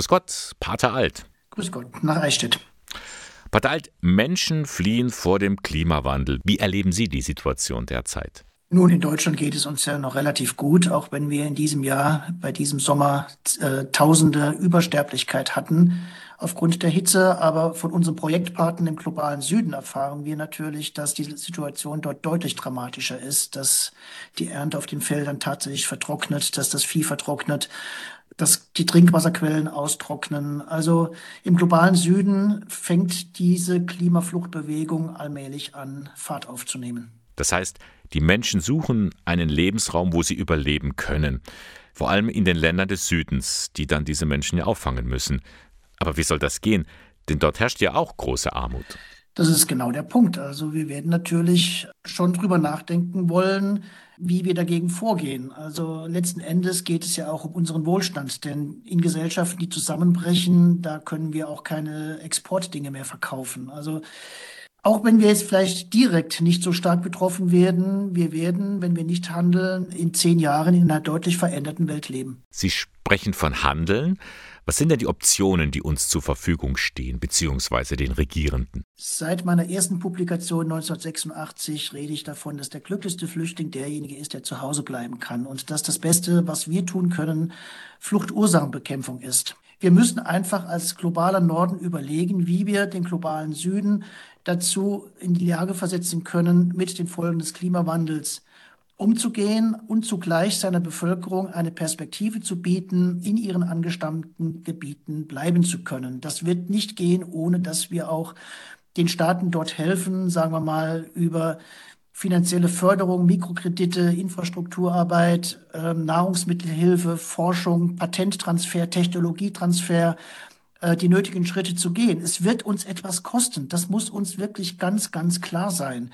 Grüß Gott, Pater Alt. Grüß Gott, nach Eichstätt. Pater Alt, Menschen fliehen vor dem Klimawandel. Wie erleben Sie die Situation derzeit? Nun, in Deutschland geht es uns ja noch relativ gut, auch wenn wir in diesem Jahr, bei diesem Sommer, äh, tausende Übersterblichkeit hatten aufgrund der Hitze. Aber von unseren Projektpartnern im globalen Süden erfahren wir natürlich, dass die Situation dort deutlich dramatischer ist, dass die Ernte auf den Feldern tatsächlich vertrocknet, dass das Vieh vertrocknet, dass die Trinkwasserquellen austrocknen. Also im globalen Süden fängt diese Klimafluchtbewegung allmählich an, Fahrt aufzunehmen. Das heißt, die Menschen suchen einen Lebensraum, wo sie überleben können. Vor allem in den Ländern des Südens, die dann diese Menschen ja auffangen müssen. Aber wie soll das gehen? Denn dort herrscht ja auch große Armut. Das ist genau der Punkt. Also wir werden natürlich schon drüber nachdenken wollen, wie wir dagegen vorgehen. Also letzten Endes geht es ja auch um unseren Wohlstand, denn in Gesellschaften, die zusammenbrechen, da können wir auch keine Exportdinge mehr verkaufen. Also auch wenn wir jetzt vielleicht direkt nicht so stark betroffen werden, wir werden, wenn wir nicht handeln, in zehn Jahren in einer deutlich veränderten Welt leben. Sie sprechen von Handeln. Was sind denn die Optionen, die uns zur Verfügung stehen, beziehungsweise den Regierenden? Seit meiner ersten Publikation 1986 rede ich davon, dass der glücklichste Flüchtling derjenige ist, der zu Hause bleiben kann und dass das Beste, was wir tun können, Fluchtursachenbekämpfung ist. Wir müssen einfach als globaler Norden überlegen, wie wir den globalen Süden dazu in die Lage versetzen können, mit den Folgen des Klimawandels umzugehen und zugleich seiner Bevölkerung eine Perspektive zu bieten, in ihren angestammten Gebieten bleiben zu können. Das wird nicht gehen, ohne dass wir auch den Staaten dort helfen, sagen wir mal, über finanzielle Förderung, Mikrokredite, Infrastrukturarbeit, äh, Nahrungsmittelhilfe, Forschung, Patenttransfer, Technologietransfer, äh, die nötigen Schritte zu gehen. Es wird uns etwas kosten. Das muss uns wirklich ganz, ganz klar sein.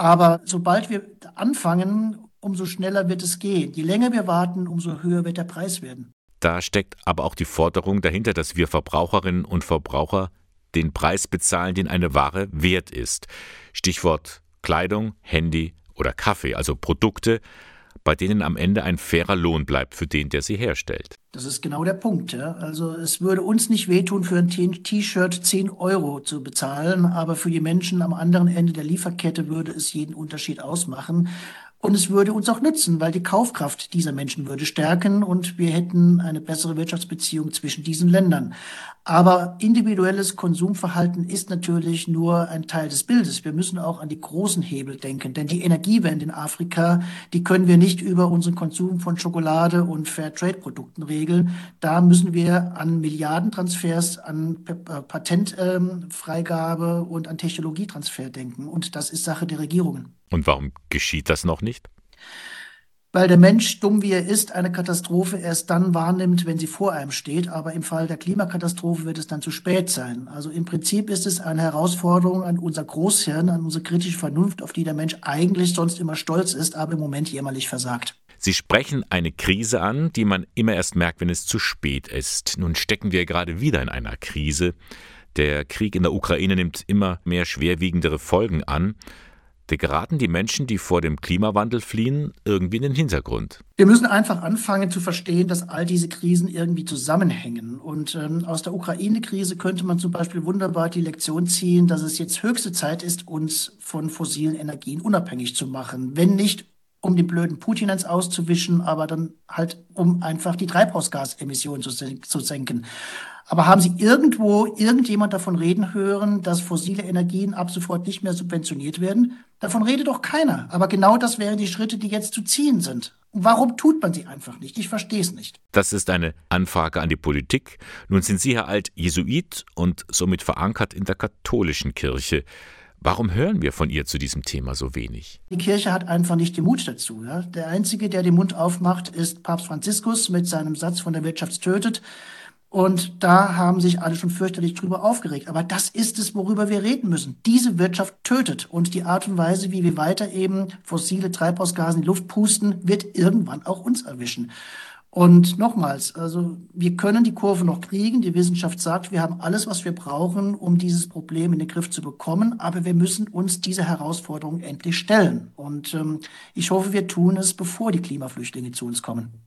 Aber sobald wir anfangen, umso schneller wird es gehen. Je länger wir warten, umso höher wird der Preis werden. Da steckt aber auch die Forderung dahinter, dass wir Verbraucherinnen und Verbraucher den Preis bezahlen, den eine Ware wert ist. Stichwort Kleidung, Handy oder Kaffee, also Produkte, bei denen am Ende ein fairer Lohn bleibt für den, der sie herstellt. Das ist genau der Punkt. Ja. Also es würde uns nicht wehtun, für ein T-Shirt 10 Euro zu bezahlen, aber für die Menschen am anderen Ende der Lieferkette würde es jeden Unterschied ausmachen. Und es würde uns auch nützen, weil die Kaufkraft dieser Menschen würde stärken und wir hätten eine bessere Wirtschaftsbeziehung zwischen diesen Ländern. Aber individuelles Konsumverhalten ist natürlich nur ein Teil des Bildes. Wir müssen auch an die großen Hebel denken, denn die Energiewende in Afrika, die können wir nicht über unseren Konsum von Schokolade und Fairtrade-Produkten regeln. Da müssen wir an Milliardentransfers, an Patentfreigabe und an Technologietransfer denken. Und das ist Sache der Regierungen. Und warum geschieht das noch nicht? Weil der Mensch, dumm wie er ist, eine Katastrophe erst dann wahrnimmt, wenn sie vor einem steht. Aber im Fall der Klimakatastrophe wird es dann zu spät sein. Also im Prinzip ist es eine Herausforderung an unser Großhirn, an unsere kritische Vernunft, auf die der Mensch eigentlich sonst immer stolz ist, aber im Moment jämmerlich versagt. Sie sprechen eine Krise an, die man immer erst merkt, wenn es zu spät ist. Nun stecken wir gerade wieder in einer Krise. Der Krieg in der Ukraine nimmt immer mehr schwerwiegendere Folgen an. Da geraten die Menschen, die vor dem Klimawandel fliehen, irgendwie in den Hintergrund. Wir müssen einfach anfangen zu verstehen, dass all diese Krisen irgendwie zusammenhängen. Und ähm, aus der Ukraine-Krise könnte man zum Beispiel wunderbar die Lektion ziehen, dass es jetzt höchste Zeit ist, uns von fossilen Energien unabhängig zu machen. Wenn nicht um den blöden Putin ins Auszuwischen, aber dann halt, um einfach die Treibhausgasemissionen zu, zu senken. Aber haben Sie irgendwo irgendjemand davon reden hören, dass fossile Energien ab sofort nicht mehr subventioniert werden? Davon redet doch keiner. Aber genau das wären die Schritte, die jetzt zu ziehen sind. Warum tut man sie einfach nicht? Ich verstehe es nicht. Das ist eine Anfrage an die Politik. Nun sind Sie, Herr Alt, Jesuit und somit verankert in der katholischen Kirche. Warum hören wir von ihr zu diesem Thema so wenig? Die Kirche hat einfach nicht den Mut dazu. Ja? Der Einzige, der den Mund aufmacht, ist Papst Franziskus mit seinem Satz von der Wirtschaft tötet. Und da haben sich alle schon fürchterlich drüber aufgeregt. Aber das ist es, worüber wir reden müssen. Diese Wirtschaft tötet. Und die Art und Weise, wie wir weiter eben fossile Treibhausgase in die Luft pusten, wird irgendwann auch uns erwischen. Und nochmals, also wir können die Kurve noch kriegen. Die Wissenschaft sagt, wir haben alles, was wir brauchen, um dieses Problem in den Griff zu bekommen. Aber wir müssen uns dieser Herausforderung endlich stellen. Und ähm, ich hoffe, wir tun es, bevor die Klimaflüchtlinge zu uns kommen.